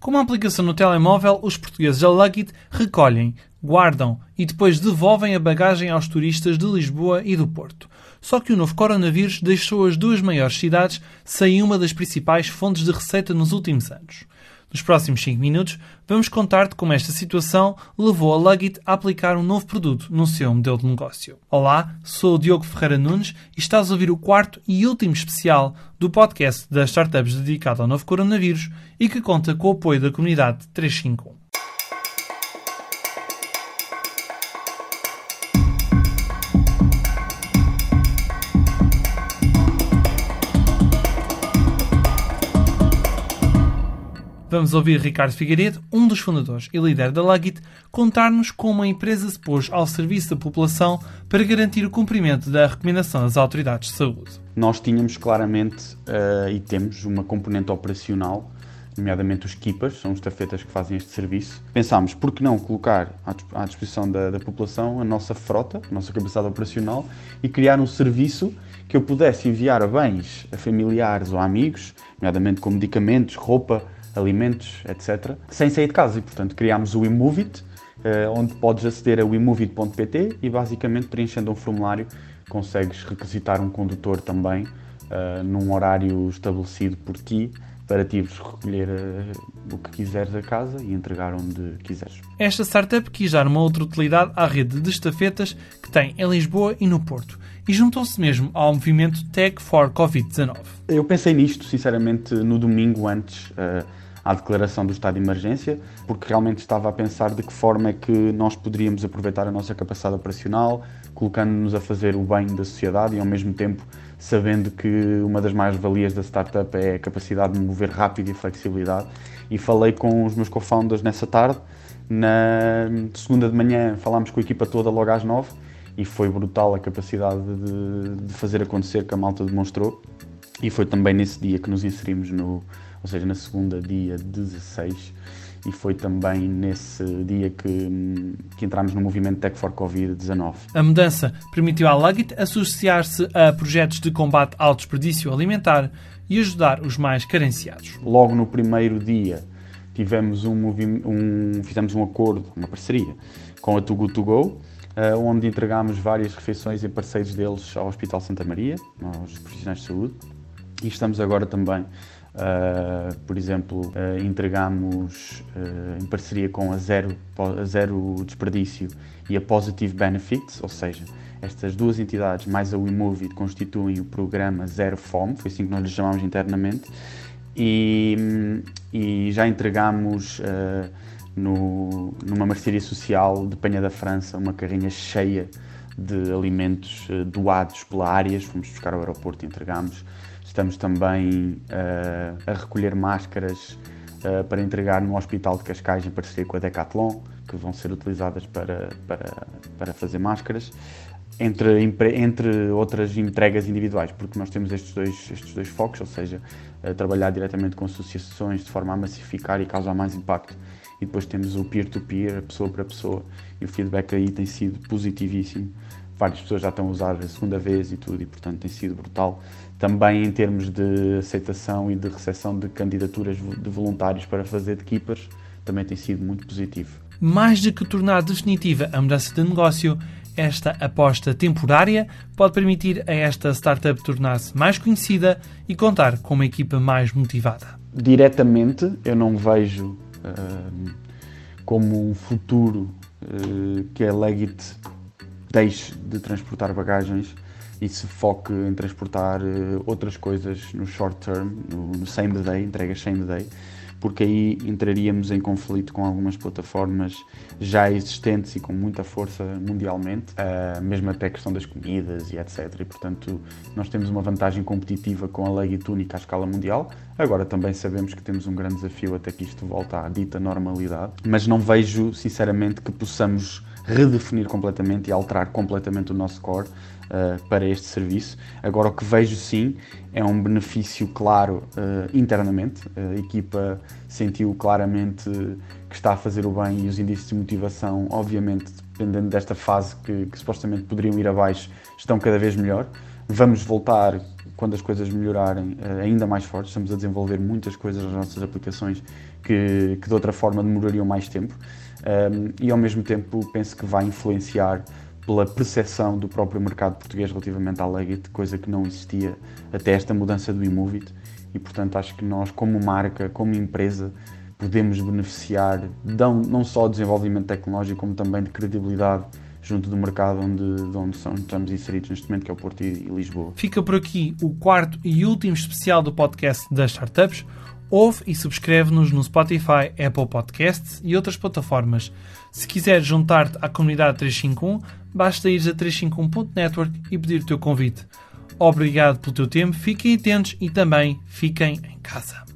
Com uma aplicação no telemóvel, os portugueses da Luggit recolhem, guardam e depois devolvem a bagagem aos turistas de Lisboa e do Porto. Só que o novo coronavírus deixou as duas maiores cidades sem uma das principais fontes de receita nos últimos anos. Nos próximos 5 minutos, vamos contar-te como esta situação levou a Luggit a aplicar um novo produto no seu modelo de negócio. Olá, sou o Diogo Ferreira Nunes e estás a ouvir o quarto e último especial do podcast das startups dedicado ao novo coronavírus e que conta com o apoio da comunidade 351. Vamos ouvir Ricardo Figueiredo, um dos fundadores e líder da Luggit, contar-nos como a empresa se pôs ao serviço da população para garantir o cumprimento da recomendação das autoridades de saúde. Nós tínhamos claramente uh, e temos uma componente operacional, nomeadamente os keepers, são os estafetas que fazem este serviço. Pensámos, por que não colocar à disposição da, da população a nossa frota, a nossa capacidade operacional e criar um serviço que eu pudesse enviar a bens a familiares ou a amigos, nomeadamente com medicamentos, roupa, alimentos, etc., sem sair de casa. E, portanto, criámos o Imovit, eh, onde podes aceder a imovit.pt e, basicamente, preenchendo um formulário, consegues requisitar um condutor também, uh, num horário estabelecido por ti, para ti recolher uh, o que quiseres a casa e entregar onde quiseres. Esta startup quis dar uma outra utilidade à rede de estafetas que tem em Lisboa e no Porto e juntou-se mesmo ao movimento Tech for Covid-19. Eu pensei nisto, sinceramente, no domingo antes. Uh, à declaração do estado de emergência, porque realmente estava a pensar de que forma é que nós poderíamos aproveitar a nossa capacidade operacional, colocando-nos a fazer o bem da sociedade e ao mesmo tempo sabendo que uma das mais-valias da startup é a capacidade de mover rápido e flexibilidade. E falei com os meus co-founders nessa tarde. Na segunda de manhã falámos com a equipa toda logo às nove e foi brutal a capacidade de, de fazer acontecer que a malta demonstrou. E foi também nesse dia que nos inserimos no, ou seja, na segunda, dia 16, e foi também nesse dia que, que entramos no movimento Tech for Covid-19. A mudança permitiu à Luggit associar-se a projetos de combate ao desperdício alimentar e ajudar os mais carenciados. Logo no primeiro dia tivemos um, um fizemos um acordo, uma parceria com a Too Good To Go, onde entregámos várias refeições em parceiros deles ao Hospital Santa Maria, aos profissionais de saúde, e estamos agora também Uh, por exemplo, uh, uh, em parceria com a Zero, a Zero Desperdício e a Positive Benefits, ou seja, estas duas entidades mais a WeMovie constituem o programa Zero Fome, foi assim que nós lhe chamamos internamente, e, e já entregamos no, numa mercearia social de Penha da França uma carrinha cheia de alimentos doados pela Áreas, fomos buscar ao aeroporto e entregamos Estamos também uh, a recolher máscaras uh, para entregar no Hospital de Cascais em parceria com a Decathlon, que vão ser utilizadas para, para, para fazer máscaras, entre, entre outras entregas individuais, porque nós temos estes dois, estes dois focos, ou seja, trabalhar diretamente com associações de forma a massificar e causar mais impacto. E depois temos o peer-to-peer, -peer, pessoa para pessoa, e o feedback aí tem sido positivíssimo várias pessoas já estão a usar a segunda vez e tudo, e portanto tem sido brutal. Também em termos de aceitação e de recepção de candidaturas de voluntários para fazer de keepers, também tem sido muito positivo. Mais do que tornar definitiva a mudança de negócio, esta aposta temporária pode permitir a esta startup tornar-se mais conhecida e contar com uma equipa mais motivada. Diretamente, eu não vejo como um futuro uh, que a Legit deixe de transportar bagagens e se foque em transportar uh, outras coisas no short term, no, no same day, entregas same day, porque aí entraríamos em conflito com algumas plataformas já existentes e com muita força mundialmente, uh, mesmo até a questão das comidas e etc. E portanto nós temos uma vantagem competitiva com a lei túnica à escala mundial. Agora também sabemos que temos um grande desafio até que isto volte à dita normalidade, mas não vejo sinceramente que possamos redefinir completamente e alterar completamente o nosso core uh, para este serviço. Agora, o que vejo sim é um benefício claro uh, internamente. A equipa sentiu claramente que está a fazer o bem e os indícios de motivação, obviamente, dependendo desta fase que, que supostamente poderiam ir abaixo, estão cada vez melhor. Vamos voltar quando as coisas melhorarem, uh, ainda mais fortes. Estamos a desenvolver muitas coisas nas nossas aplicações que, que de outra forma demorariam mais tempo. Um, e ao mesmo tempo penso que vai influenciar pela percepção do próprio mercado português relativamente à Leggett, coisa que não existia até esta mudança do Imovit. E portanto acho que nós, como marca, como empresa, podemos beneficiar não só do desenvolvimento tecnológico, como também de credibilidade junto do mercado onde, de onde estamos inseridos neste momento, que é o Porto e, e Lisboa. Fica por aqui o quarto e último especial do podcast das startups. Ouve e subscreve-nos no Spotify, Apple Podcasts e outras plataformas. Se quiseres juntar-te à comunidade 351, basta ir a 351.network e pedir o teu convite. Obrigado pelo teu tempo, fiquem atentos e também fiquem em casa.